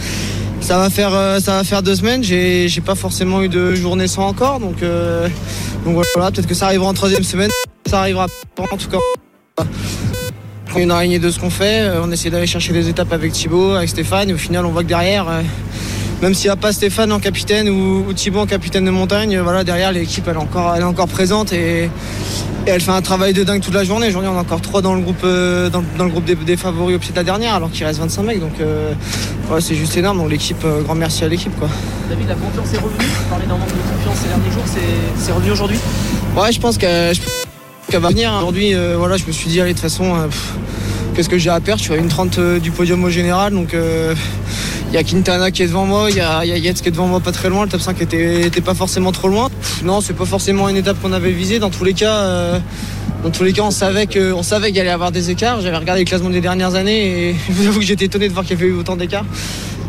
Ça va, faire, euh, ça va faire deux semaines, j'ai j'ai pas forcément eu de journée sans encore, donc, donc voilà, peut-être que ça arrivera en troisième semaine, ça arrivera pas en tout cas. On a une araignée de ce qu'on fait, on essaie d'aller chercher des étapes avec Thibaut, avec Stéphane, et au final on voit que derrière, même s'il n'y a pas Stéphane en capitaine ou, ou Thibaut en capitaine de montagne, euh, voilà, derrière l'équipe elle est encore, elle est encore présente et, et elle fait un travail de dingue toute la journée. Aujourd'hui on est encore trois dans le groupe, euh, dans, dans le groupe des, des favoris au pied de la dernière alors qu'il reste 25 mecs, donc euh, ouais, c'est juste énorme. Donc l'équipe, grand merci à l'équipe quoi. David, la confiance est revenue. Tu parlais d'un manque de confiance ces derniers jours, c'est revenu aujourd'hui? Ouais, je pense qu'elle va venir. Aujourd'hui, euh, voilà, je me suis dit, allez, de toute façon, euh, pff, qu'est-ce que j'ai à perdre Je suis à une 30 euh, du podium au général, donc euh, il y a Quintana qui est devant moi, il y a, il y a Yates qui est devant moi pas très loin, le top 5 était, était pas forcément trop loin. Pff, non, c'est pas forcément une étape qu'on avait visée. Dans tous les cas, euh, dans tous les cas, on savait qu'il allait y avoir des écarts. J'avais regardé les classements des dernières années et je vous avoue que j'étais étonné de voir qu'il y avait eu autant d'écarts.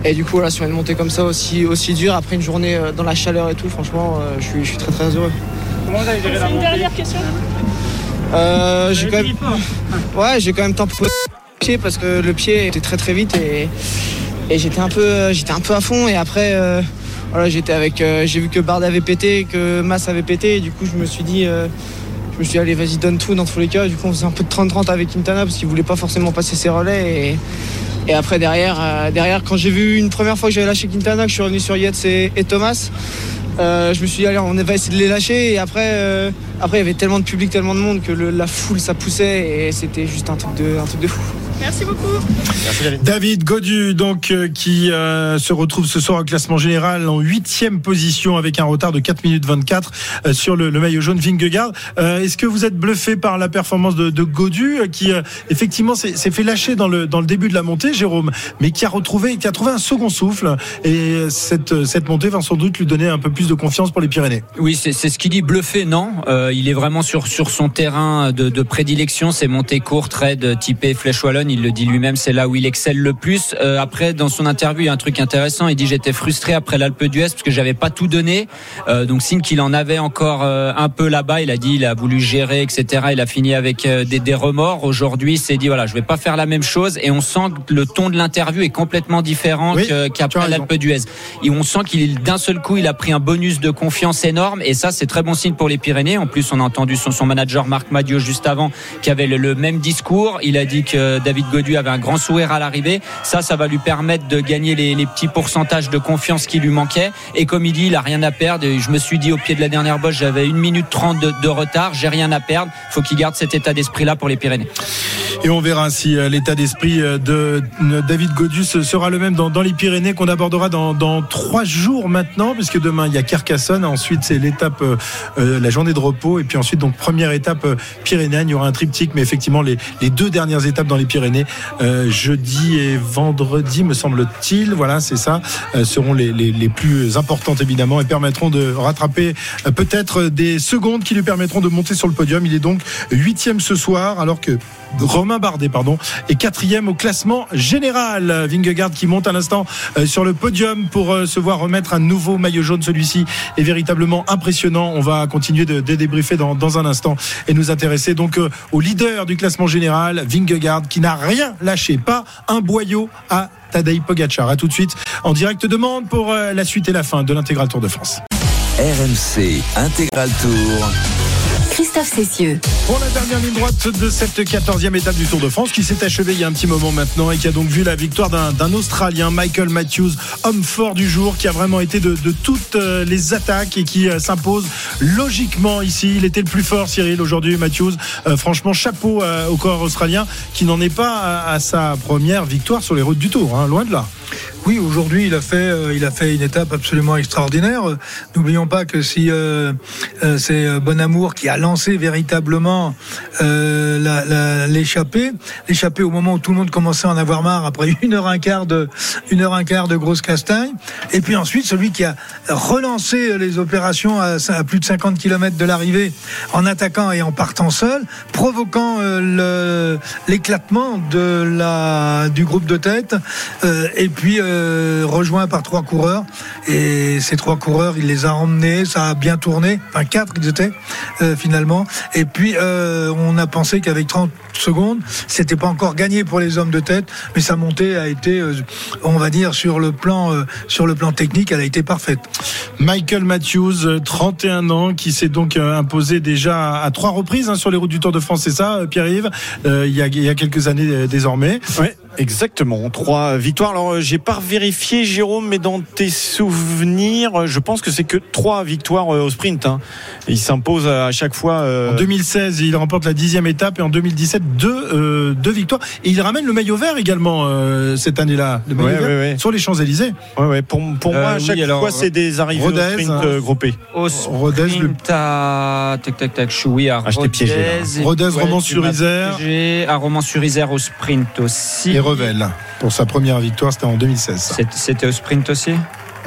Et du coup, voilà, sur une montée comme ça aussi, aussi dure, après une journée dans la chaleur et tout, franchement, euh, je suis, je suis très très heureux. Comment vous avez géré la Une montée? dernière question. Euh, j'ai quand même, ouais, j'ai quand même temporisé le pied parce que le pied était très très vite et, j'étais un peu, j'étais un peu à fond et après, euh, voilà, j'étais avec, euh, j'ai vu que Bard avait pété, que Mass avait pété et du coup je me suis dit, euh, je me suis dit allez vas-y donne tout dans tous les cas. Du coup on faisait un peu de 30-30 avec Quintana parce qu'il voulait pas forcément passer ses relais et, après derrière, euh, derrière quand j'ai vu une première fois que j'avais lâché Quintana, que je suis revenu sur Yates et Thomas. Euh, je me suis dit allez on va essayer de les lâcher. Et après euh, après il y avait tellement de public tellement de monde que le- la foule ça poussait. Et c'était juste un truc de un truc de fou Merci beaucoup. David Godu, donc, euh, qui euh, se retrouve ce soir au classement général en huitième position avec un retard de 4 minutes 24 euh, sur le, le maillot jaune Vingegaard. Euh, Est-ce que vous êtes bluffé par la performance de, de Godu, euh, qui euh, effectivement s'est fait lâcher dans le, dans le début de la montée, Jérôme, mais qui a retrouvé, qui a trouvé un second souffle et cette, cette montée va sans doute lui donner un peu plus de confiance pour les Pyrénées. Oui, c'est c'est ce qu'il dit. Bluffé, non? Euh, il est vraiment sur sur son terrain de, de prédilection. C'est montées courtes, raid, typé flèche wallonne. Il le dit lui-même. C'est là où il excelle le plus. Euh, après, dans son interview, il y a un truc intéressant. Il dit j'étais frustré après l'Alpe d'Huez parce que j'avais pas tout donné. Euh, donc signe qu'il en avait encore euh, un peu là-bas. Il a dit il a voulu gérer, etc. Il a fini avec des, des remords. Aujourd'hui, il s'est dit voilà, je vais pas faire la même chose. Et on sent que le ton de l'interview est complètement différent Oui, qu'après l'Alpe d'Huez. Et on sent qu'il d'un seul coup, il a pris un bonus de confiance énorme. Et ça, c'est très bon signe pour les Pyrénées. En plus, on a entendu son, son manager Marc Madio juste avant qui avait le, le même discours. Il a dit que David Godu avait un grand sourire à l'arrivée. Ça, ça va lui permettre de gagner les, petits pourcentages de confiance qui lui manquaient. Et comme il dit, il a rien à perdre. Et je me suis dit au pied de la dernière bosse, j'avais une minute trente de, de retard. J'ai rien à perdre. Faut qu'il garde cet état d'esprit-là pour les Pyrénées. Et on verra si euh, l'état d'esprit euh, de David Godus sera le même dans, les Pyrénées qu'on abordera dans, trois jours maintenant, puisque demain il y a Carcassonne, ensuite c'est l'étape, euh, la journée de repos, et puis ensuite donc première étape pyrénéenne, il y aura un triptyque, mais effectivement les, deux dernières étapes dans les Pyrénées, jeudi et vendredi me semble-t-il, voilà c'est ça, seront les, les, plus importantes évidemment et permettront de rattraper peut-être des secondes qui lui permettront de monter sur le podium. Il est donc huitième ce soir, alors que Romain Romain pardon, est quatrième au classement général. Vingegaard qui monte à l'instant euh, sur le podium pour euh, se voir remettre un nouveau maillot jaune. Celui-ci est véritablement impressionnant. On va continuer de, débriefer dans, dans un instant et nous intéresser donc euh, au leader du classement général, Vingegaard, qui n'a rien lâché, pas un boyau à Tadej Pogacar. À tout de suite en direct demande pour la suite et la fin de l'intégral Tour de France. RMC Intégral Tour. Christophe Cessieux. Pour la dernière ligne droite de cette 14e étape du Tour de France qui s'est achevée il y a un petit moment maintenant et qui a donc vu la victoire d'un Australien, Michael Matthews, homme fort du jour, qui a vraiment été de, de toutes euh, les attaques et qui euh, s'impose logiquement ici. Il était le plus fort, Cyril, aujourd'hui, Matthews. Euh, franchement, chapeau au corps australien qui n'en est pas à, à sa première victoire sur les routes du Tour, hein, loin de là. Oui, aujourd'hui, il a fait, euh, il a fait une étape absolument extraordinaire. N'oublions pas que si euh, euh, c'est Bonamour qui a lancé véritablement l'échappée, l'échappée au moment où tout le monde commençait à en avoir marre après une heure un quart de, une heure un quart de grosse castagne, et puis ensuite celui qui a relancé les opérations à, plus de 50 km de l'arrivée en attaquant et en partant seul, provoquant l'éclatement de la du groupe de tête, et puis euh, rejoint par trois coureurs. Et ces trois coureurs, il les a emmenés, ça a bien tourné, enfin quatre ils étaient euh, finalement. Et puis euh, on a pensé qu'avec 30 secondes, c'était pas encore gagné pour les hommes de tête, mais sa montée a été, on va dire sur le plan sur le plan technique, elle a été parfaite. Michael Matthews, euh, 31 ans, qui s'est donc imposé déjà à trois reprises hein, sur les routes du Tour de France, c'est ça, Pierre-Yves, il, y a, il y a quelques années désormais. Ouais, exactement. Trois victoires. Alors, euh, j'ai pas vérifié, Jérôme, mais dans tes souvenirs, euh, je pense que c'est que trois victoires euh, au sprint. hein. Il s'impose à chaque fois. euh, En 2016, il remporte la dixième étape et en 2017, deux, euh, deux victoires. Et il ramène le maillot vert également euh, cette année-là, le maillot Ouais, vert ouais, ouais. sur les Champs-Élysées. Ouais, ouais. Pour, pour Euh, moi, à oui, chaque alors, fois, c'est des arrivées Rodez, au sprint hein. groupé. Au Rodez, le- sprint à... Tac, à Ah, t'ai piégé. Rodez. Rodez, ouais, Romans-sur-Isère. À Romans-sur-Isère au sprint aussi. Et Revel, pour sa première victoire, c'était en 2016. ça. C'est- C'était au sprint aussi?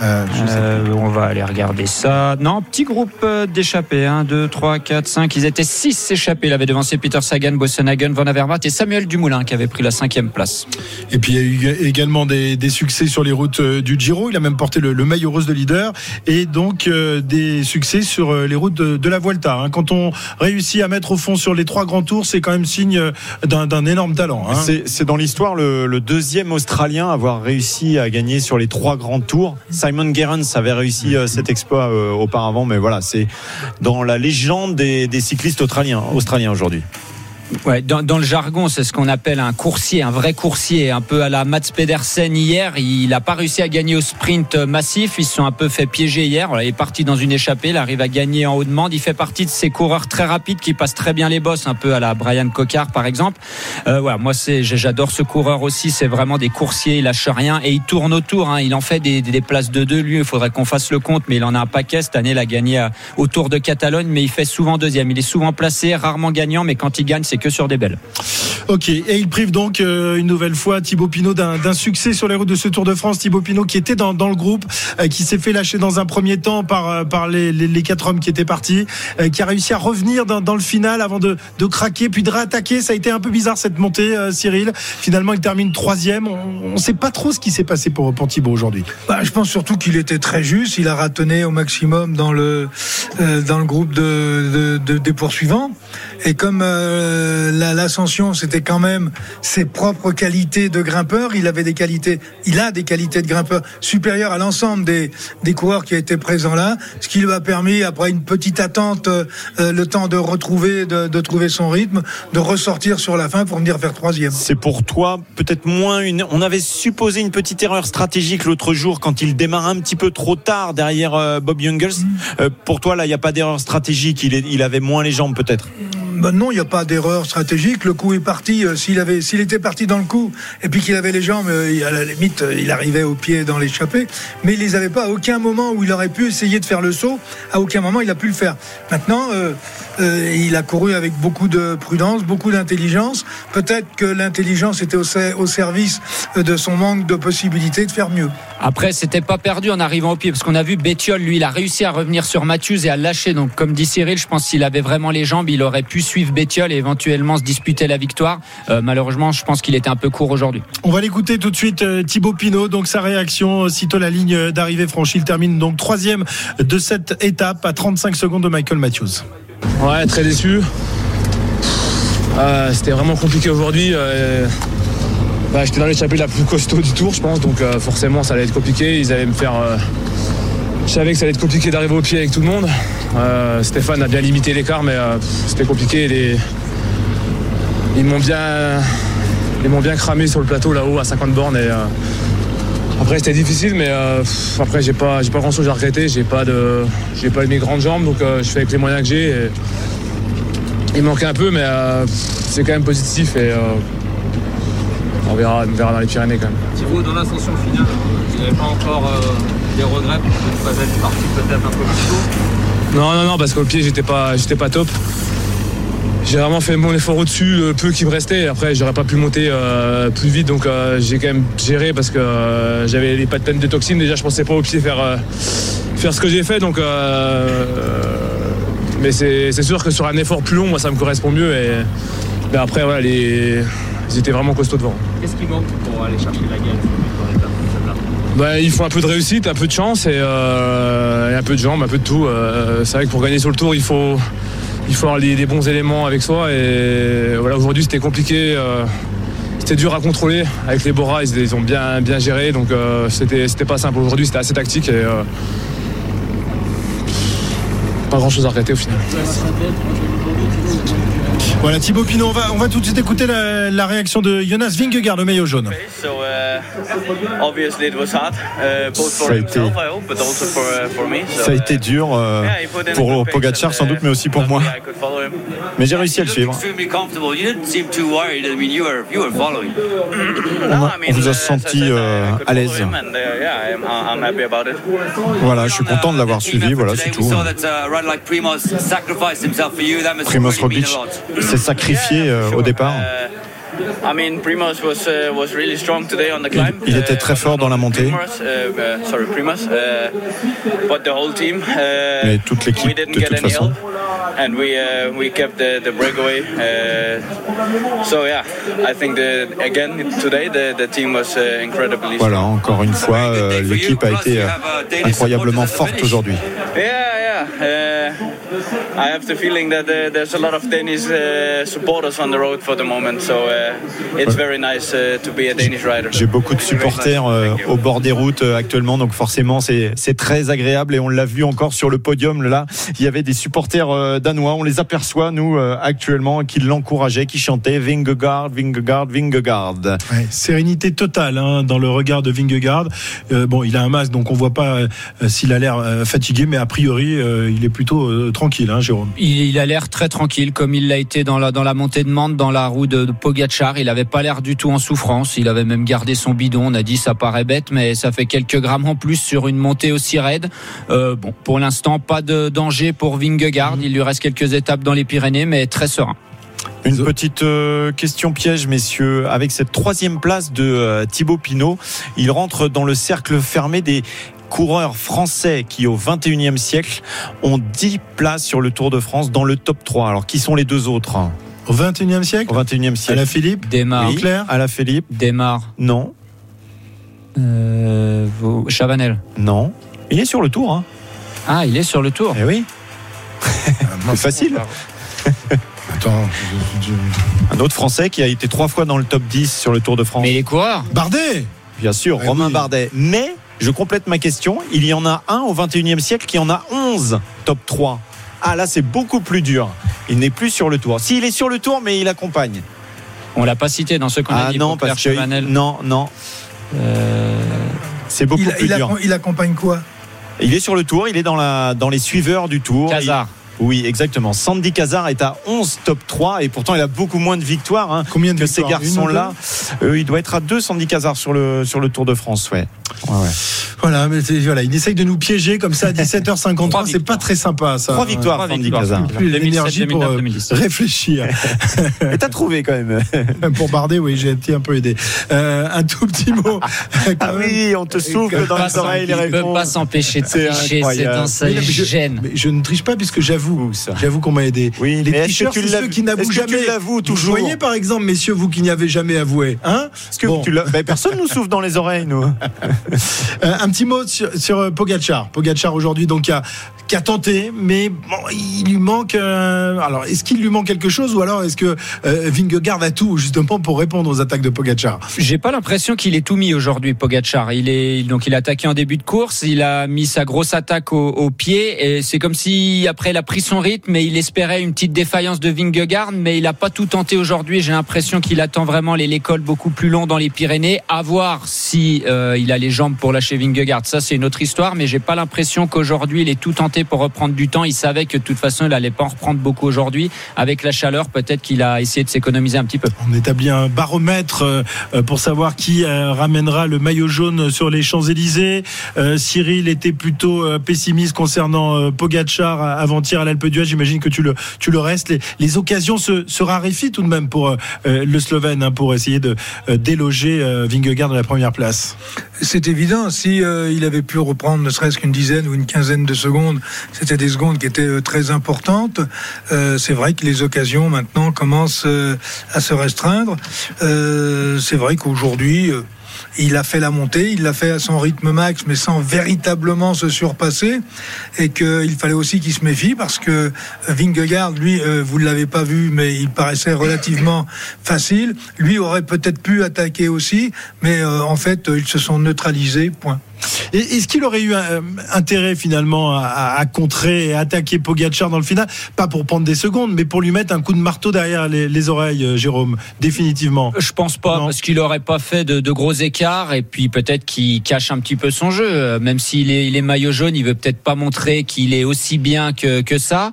Euh, Euh, on va aller regarder ça. Non, petit groupe euh, d'échappés. 1, 2, 3, 4, 5. Ils étaient 6 échappés. Il avait devancé Peter Sagan, Bossenhagen, Van Avermaet et Samuel Dumoulin qui avait pris la cinquième place. Et puis il y a eu également des, des succès sur les routes du Giro. Il a même porté le, le maillot rose de leader et donc euh, des succès sur les routes de, de la Vuelta. hein. Quand on réussit à mettre au fond sur les trois grands tours, c'est quand même signe d'un énorme talent. hein. C'est dans l'histoire le, le deuxième Australien à avoir réussi à gagner sur les trois grands tours. Simon Gerrans avait réussi euh, cet exploit euh, auparavant, mais voilà, c'est dans la légende des, cyclistes australiens aujourd'hui. Ouais, dans, le jargon, c'est ce qu'on appelle un coursier, un vrai coursier, un peu à la Mats Pedersen hier. Il n'a pas réussi à gagner au sprint massif. Ils se sont un peu fait piéger hier. Il est parti dans une échappée. Il arrive à gagner en haut demande. Il fait partie de ces coureurs très rapides qui passent très bien les bosses, un peu à la Brian Cocard par exemple. Euh, moi j'adore ce coureur aussi. C'est vraiment des coursiers. Il lâche rien et il tourne autour. Hein. Il en fait des, places de deux. Lui, il faudrait qu'on fasse le compte, mais il en a un paquet cette année. Il a gagné à- au Tour de Catalogne, mais il fait souvent deuxième. Il est souvent placé, rarement gagnant, mais quand il gagne, c'est que sur des belles. Ok, et il prive donc euh, une nouvelle fois Thibaut Pinot d'un d'un succès sur les routes de ce Tour de France. Thibaut Pinot qui était dans, dans le groupe, euh, qui s'est fait lâcher dans un premier temps par, euh, par les, les, les quatre hommes qui étaient partis, euh, qui a réussi à revenir dans, dans le final avant de, de craquer, puis de réattaquer. Ça a été un peu bizarre cette montée, euh, Cyril. Finalement, il termine troisième. On ne sait pas trop ce qui s'est passé pour, pour Thibaut aujourd'hui. Bah, je pense surtout qu'il était très juste. Il a ratonné au maximum dans le euh, dans le groupe de, de- de- des poursuivants. Et comme euh, la- l'ascension, c'était quand même ses propres qualités de grimpeur, il avait des qualités, il a des qualités de grimpeur supérieures à l'ensemble des, des coureurs qui étaient présents là, ce qui lui a permis, après une petite attente, euh, euh, le temps de retrouver, de, de trouver son rythme, de ressortir sur la fin pour venir faire troisième. C'est pour toi peut-être moins une. On avait supposé une petite erreur stratégique l'autre jour quand il démarre un petit peu trop tard derrière Bob Jungels. Euh, pour toi là, il n'y a pas d'erreur stratégique. Il, est- il avait moins les jambes peut-être? Ben non, il n'y a pas d'erreur stratégique. Le coup est parti. Euh, S'il avait, s'il était parti dans le coup et puis qu'il avait les jambes, euh, à la limite, euh, il arrivait au pied dans l'échappée. Mais il les avait pas. À aucun moment où il aurait pu essayer de faire le saut, à aucun moment il a pu le faire. Maintenant, il a couru avec beaucoup de prudence, beaucoup d'intelligence. Peut-être que l'intelligence était au, ser- au service de son manque de possibilité de faire mieux. Après, c'était pas perdu en arrivant au pied, parce qu'on a vu Bétiol, lui, il a réussi à revenir sur Matthews et à lâcher. Donc, comme dit Cyril, je pense s'il avait vraiment les jambes, il aurait pu suivre Bétiol et éventuellement se disputer la victoire. Euh, malheureusement, je pense qu'il était un peu court aujourd'hui. On va l'écouter tout de suite, euh, Thibaut Pinot. Donc sa réaction, euh, sitôt la ligne d'arrivée franchie, il termine donc troisième de cette étape à 35 secondes de Michael Matthews. Ouais, très déçu. Euh, C'était vraiment compliqué aujourd'hui. euh, bah, J'étais dans l'échappée la plus costaud du tour, je pense, donc euh, forcément ça allait être compliqué. Ils allaient me faire. euh, je savais que ça allait être compliqué d'arriver au pied avec tout le monde. Euh, Stéphane a bien limité l'écart, mais euh, c'était compliqué. Ils m'ont bien, ils m'ont bien cramé sur le plateau là-haut à 50 bornes. Et, euh, après c'était difficile, mais après j'ai pas, j'ai pas grand-chose à regretter. J'ai pas de, j'ai pas mes grandes jambes, donc je fais avec les moyens que j'ai. Il manquait un peu, mais c'est quand même positif et on verra, on verra dans les Pyrénées quand même. Thibaut, dans l'ascension finale, vous n'avez pas encore euh, des regrets de ne pas être parti peut-être un peu plus tôt Non, non, non, parce qu'au pied, j'étais pas, j'étais pas top. J'ai vraiment fait mon effort au-dessus, le peu qui me restait. Après, j'aurais pas pu monter euh, plus vite, donc euh, j'ai quand même géré parce que euh, j'avais les patines de toxines. Déjà, je pensais pas au pied faire, euh, faire ce que j'ai fait, donc. euh, mais c'est c'est sûr que sur un effort plus long, moi, ça me correspond mieux. Et après, voilà, les, ils étaient vraiment costauds devant. Qu'est-ce qui manque pour aller chercher la gagne Bah, il faut un peu de réussite, un peu de chance et, euh, et un peu de jambes, un peu de tout. Euh, c'est vrai que pour gagner sur le tour, il faut, il faut avoir les, les bons éléments avec soi. Et voilà, aujourd'hui, c'était compliqué. euh, c'était dur à contrôler avec les Bora, ils, ils ont bien, bien géré, donc euh, c'était, c'était pas simple. Aujourd'hui, c'était assez tactique et euh, pas grand chose à regretter au final. Voilà Thibaut Pinot, on va, on va tout de suite écouter la, la réaction de Jonas Vingegaard, le maillot jaune. So uh, obviously it was hard, uh, both for Ça a été- himself I hope, but also for uh, for me. So, Ça a été dur euh, pour Pogacar sans doute, mais aussi pour moi. Mais j'ai réussi à le suivre. extremely comfortable. You didn't seem too worried. I mean, you were you were following. On, a- on vous a senti euh, à l'aise. And uh, yeah, I'm, I'm happy about it. Voilà, je suis content de l'avoir suivi, voilà, c'est tout. uh, Primoz Roglic a lot. S'est sacrifié euh, au départ. I mean, Primoz was uh, was really strong today on the climb. Il était très fort dans la montée, Primoz, uh, uh, sorry, Primoz, uh, but the whole team. Uh, mais toute we l'équipe didn't de get toute any façon. help, and we uh, we kept the, the breakaway. Uh, so yeah, I think the, again today the, the team was uh, incredibly strong. Voilà, encore une fois, euh, l'équipe a été euh, incroyablement forte aujourd'hui. Yeah, yeah. Uh, I have the feeling that uh, there's a lot of Danish uh, supporters on the road for the moment, so uh, it's very nice uh, to be a Danish rider. J'ai beaucoup de supporters euh, au bord des routes euh, actuellement, donc forcément c'est c'est très agréable et on l'a vu encore sur le podium là. Il y avait des supporters euh, danois, on les aperçoit nous euh, actuellement qui l'encourageaient, qui chantaient Vingegaard, Vingegaard, Vingegaard. Ouais, sérénité totale hein, dans le regard de Vingegaard. Euh, bon, il a un masque, donc on voit pas euh, s'il a l'air euh, fatigué, mais a priori, euh, il est plutôt euh, tranquille, hein, Jérôme. Il, il a l'air très tranquille, comme il l'a été dans la, dans la montée de Mande, dans la roue de, de Pogacar. Il avait pas l'air du tout en souffrance. Il avait même gardé son bidon. On a dit ça paraît bête, mais ça fait quelques grammes en plus sur une montée aussi raide. Euh, bon, pour l'instant, pas de danger pour Vingegaard. Il lui reste quelques étapes dans les Pyrénées, mais très serein. Une petite question piège, messieurs. Avec cette troisième place de Thibaut Pinot, il rentre dans le cercle fermé des coureurs français qui, au 21e siècle, ont 10 places sur le Tour de France dans le top 3. Alors, qui sont les deux autres Au 21e siècle? Au 21e siècle. À la Philippe Démarre. Oui, Claire? À la Philippe Démarre. Non. Euh, Chavanel. Non. Il est sur le Tour. Hein. Ah, il est sur le tour. Eh oui. C'est facile. Attends, Un autre Français qui a été trois fois dans le top 10 sur le Tour de France. Mais les coureurs Bardet? Bien sûr, Eh Romain oui. Bardet. Mais, je complète ma question, il y en a un au 21e siècle qui en a 11 top 3. Ah là, c'est beaucoup plus dur. Il n'est plus sur le tour. S'il est sur le tour, mais il accompagne. On l'a pas cité dans ceux qu'on a Ah dit non, pour Claire parce que. Non, non. Euh, C'est beaucoup Il, plus il, dur. il accompagne quoi? Il est sur le tour, il est dans, la, dans les suiveurs du tour. Il- oui, exactement. Sandy Cazard est à 11 top 3 et pourtant il a beaucoup moins de victoires hein, Combien de que ces victoires garçons-là. Euh, il doit être à 2 Sandy Cazard sur le, sur le Tour de France, ouais. Voilà, mais c'est- voilà, il essaye de nous piéger comme ça à 17h53. c'est pas très sympa, ça. Trois victoires, Sandy Cazard. Plus l'énergie pour euh, 2017. réfléchir. Et t'as trouvé quand même. pour Bardet, oui, j'ai été un peu aidé. Euh, un tout petit mot. Ah oui, on te souffle dans les oreilles les Il peut réponses. pas s'empêcher de tricher, c'est mais je- gêne. Je ne triche pas puisque j'avoue, j'avoue qu'on m'a aidé. Oui, les tu c'est ceux qui n'avouent que tu jamais. l'avoues Vous toujours voyez par exemple, messieurs, vous qui n'y avez jamais avoué, hein Est-ce que Bon. tu l'as- Ben, personne nous souffle dans les oreilles, nous. Euh, un petit mot sur, sur, euh, Pogacar. Pogacar aujourd'hui donc qui a, qui a tenté, mais bon, il lui manque. euh, alors est-ce qu'il lui manque quelque chose ou alors est-ce que euh, Vingegaard a tout justement pour répondre aux attaques de Pogacar? J'ai pas l'impression qu'il ait tout mis aujourd'hui, Pogacar. Il est donc il a attaqué en début de course, il a mis sa grosse attaque au, au pied et c'est comme si après il a son rythme et il espérait une petite défaillance de Vingegaard, mais il a pas tout tenté aujourd'hui. J'ai l'impression qu'il attend vraiment les, cols beaucoup plus longs dans les Pyrénées. À voir si euh, il a les jambes pour lâcher Vingegaard. Ça c'est une autre histoire, mais j'ai pas l'impression qu'aujourd'hui il est tout tenté pour reprendre du temps. Il savait que de toute façon il allait pas en reprendre beaucoup aujourd'hui. Avec la chaleur, peut-être qu'il a essayé de s'économiser un petit peu. On établit un baromètre euh, euh, pour savoir qui ramènera le maillot jaune sur les Champs-Élysées. Cyril était plutôt pessimiste concernant euh, avant-hier à l'Alpe d'Huez. J'imagine que tu le, tu le restes. Les, occasions se, raréfient tout de même pour euh, le Slovène hein, pour essayer de euh, déloger euh, Vingegaard de la première place. C'est évident, si euh, il avait pu reprendre ne serait-ce qu'une dizaine ou une quinzaine de secondes, c'était des secondes qui étaient très importantes. C'est vrai que les occasions maintenant commencent à se restreindre. C'est vrai qu'aujourd'hui, il a fait la montée, il l'a fait à son rythme max, mais sans véritablement se surpasser, et qu'il fallait aussi qu'il se méfie parce que Vingegaard, lui, euh, vous ne l'avez pas vu, mais il paraissait relativement facile. Lui aurait peut-être pu attaquer aussi, mais euh, en fait, ils se sont neutralisés. Point. Est-ce qu'il aurait eu euh, intérêt finalement à, à contrer et attaquer Pogacar dans le final? Pas pour prendre des secondes, mais pour lui mettre un coup de marteau derrière les, les oreilles, euh, Jérôme, définitivement. Je pense pas, parce qu'il aurait pas fait de, de gros écarts et puis peut-être qu'il cache un petit peu son jeu. Euh, Même s'il est, il est maillot jaune, il veut peut-être pas montrer qu'il est aussi bien que, que ça.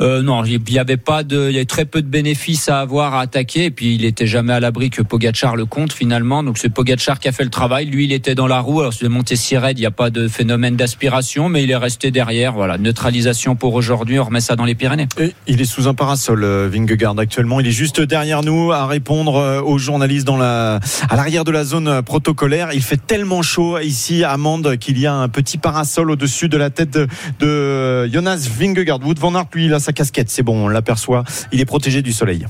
Euh, non, il y avait pas de, il y avait très peu de bénéfices à avoir à attaquer et puis il était jamais à l'abri que Pogacar le compte finalement. Donc c'est Pogacar qui a fait le travail. Lui, il était dans la roue. Alors c'est monté il n'y a pas de phénomène d'aspiration, mais il est resté derrière. Voilà, neutralisation pour aujourd'hui. On remet ça dans les Pyrénées. Et il est sous un parasol, euh, Vingegaard actuellement. Il est juste derrière nous à répondre euh, aux journalistes dans la, à l'arrière de la zone euh, protocolaire. Il fait tellement chaud ici à Mende qu'il y a un petit parasol au-dessus de la tête de, de Jonas Vingegaard. Wood van Aert, lui, il a sa casquette. C'est bon, on l'aperçoit. Il est protégé du soleil.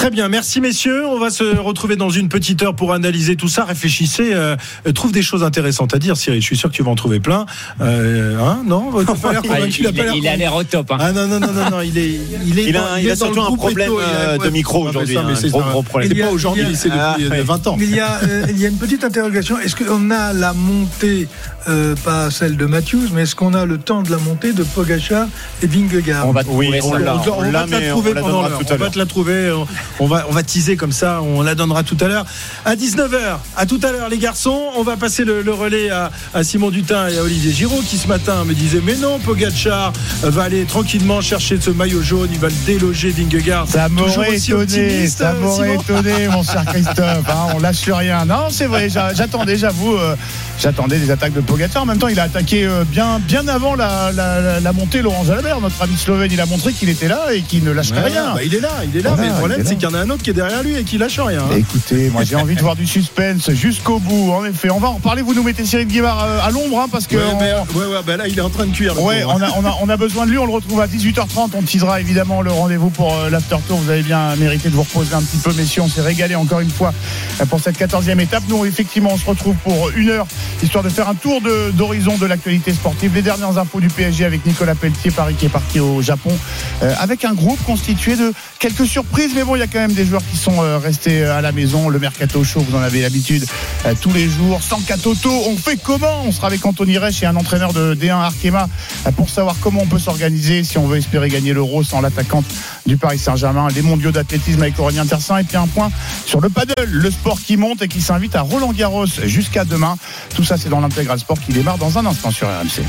Très bien, merci messieurs. On va se retrouver dans une petite heure pour analyser tout ça. Réfléchissez, euh, euh, trouve des choses intéressantes à dire, Cyril. Je suis sûr que tu vas en trouver plein. Euh, hein, non Ah, il, a l'air il a au top. hein. Ah non, non, non, non, non, il est, il est Il a- dans- il a est dans surtout un problème, il a- euh, de micro aujourd'hui, un c'est gros, un- gros problème. C'est Il y a- pas aujourd'hui, il a- c'est depuis Ah, euh, ouais. 20 ans. Il y a, euh, il y a une petite interrogation. Est-ce qu'on a la montée, euh, pas celle de Matthews, mais est-ce qu'on a le temps de la montée de Pogacar et Vingegaard? On va Oui, trouver on ça. l'a. On, on l'a, va te la mais trouver on la pendant l'heure. On va te la trouver. On, va, on va teaser comme ça. On la donnera tout à l'heure. À 19h. À tout à l'heure, les garçons. On va passer le, le relais à, à Simon Dutin et à Olivier Giraud qui ce matin me disait Mais non, Pogacar va aller tranquillement chercher ce maillot jaune. Il va le déloger, Vingegaard. Ça Toujours m'aurait étonné, ça m'aurait étonné, mon cher Christophe. hein, on lâche rien. Non, c'est vrai, j'a- j'attendais, j'avoue, euh, j'attendais des attaques de Pogacar. En même temps, il a attaqué euh, bien, bien avant la, la- la- la montée Laurent Jalabert. Notre ami slovène, il a montré qu'il était là et qu'il ne lâcherait Ouais, rien. bah, il est là, il est là. Voilà, mais le problème, c'est qu'il y en a un autre qui est derrière lui et qui lâche rien. hein. Écoutez, moi j'ai envie de voir du suspense jusqu'au bout. En effet, on va en reparler. Vous nous mettez Cyril Guimard euh, à l'ombre hein, parce que Ouais, on- mais- ouais, ouais, bah là, il est en train de cuire. Ouais, on a, on, a, on a besoin de lui. On le retrouve à 18h30. On teasera évidemment le rendez-vous pour euh, l'after tour. Vous avez bien mérité de vous reposer un petit peu, messieurs. On s'est régalé encore une fois euh, pour cette 14e étape. Nous, effectivement, on se retrouve pour une heure histoire de faire un tour d'horizon de, l'actualité sportive. Les dernières infos du PSG avec Nicolas Pelletier, Paris qui est parti au Japon, euh, avec un groupe constitué de quelques surprises. Mais bon, il y a quand même des joueurs qui sont euh, restés euh, à la maison. Le mercato chaud, vous en avez l'habitude tous les jours. Sans Katoto, on fait comment? On sera avec Anthony Reich et un entraîneur de D1 Arkema pour savoir comment on peut s'organiser si on veut espérer gagner l'euro sans l'attaquante du Paris Saint-Germain. Les mondiaux d'athlétisme avec Aurélien Tersin et puis un point sur le paddle, le sport qui monte et qui s'invite à Roland Garros jusqu'à demain. Tout ça, c'est dans l'intégral sport qui démarre dans un instant sur RMC.